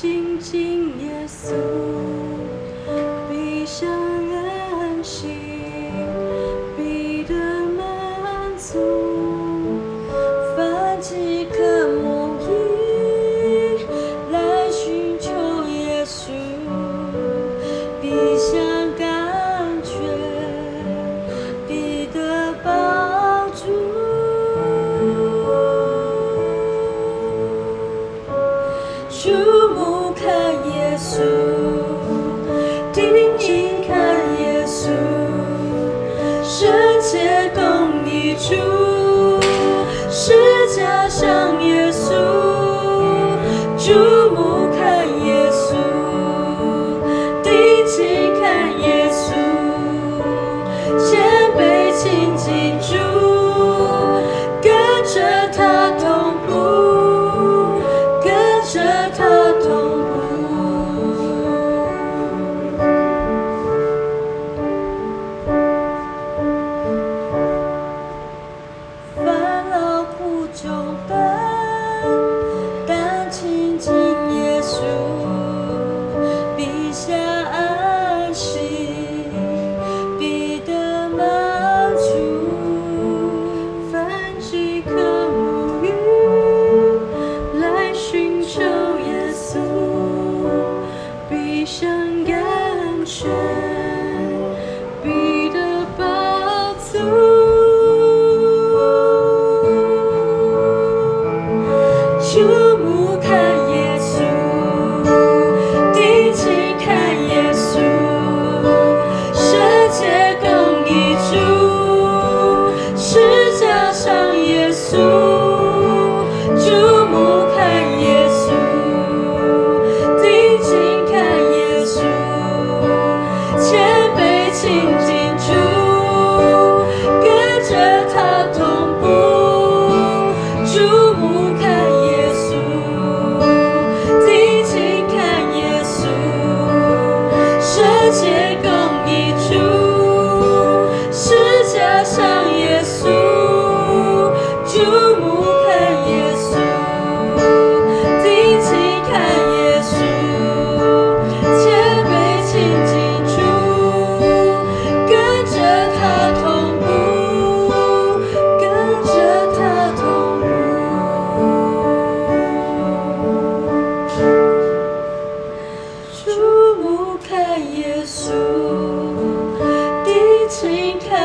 亲近耶稣。注目看耶稣，定睛看耶稣，圣洁共你主，世界上。是。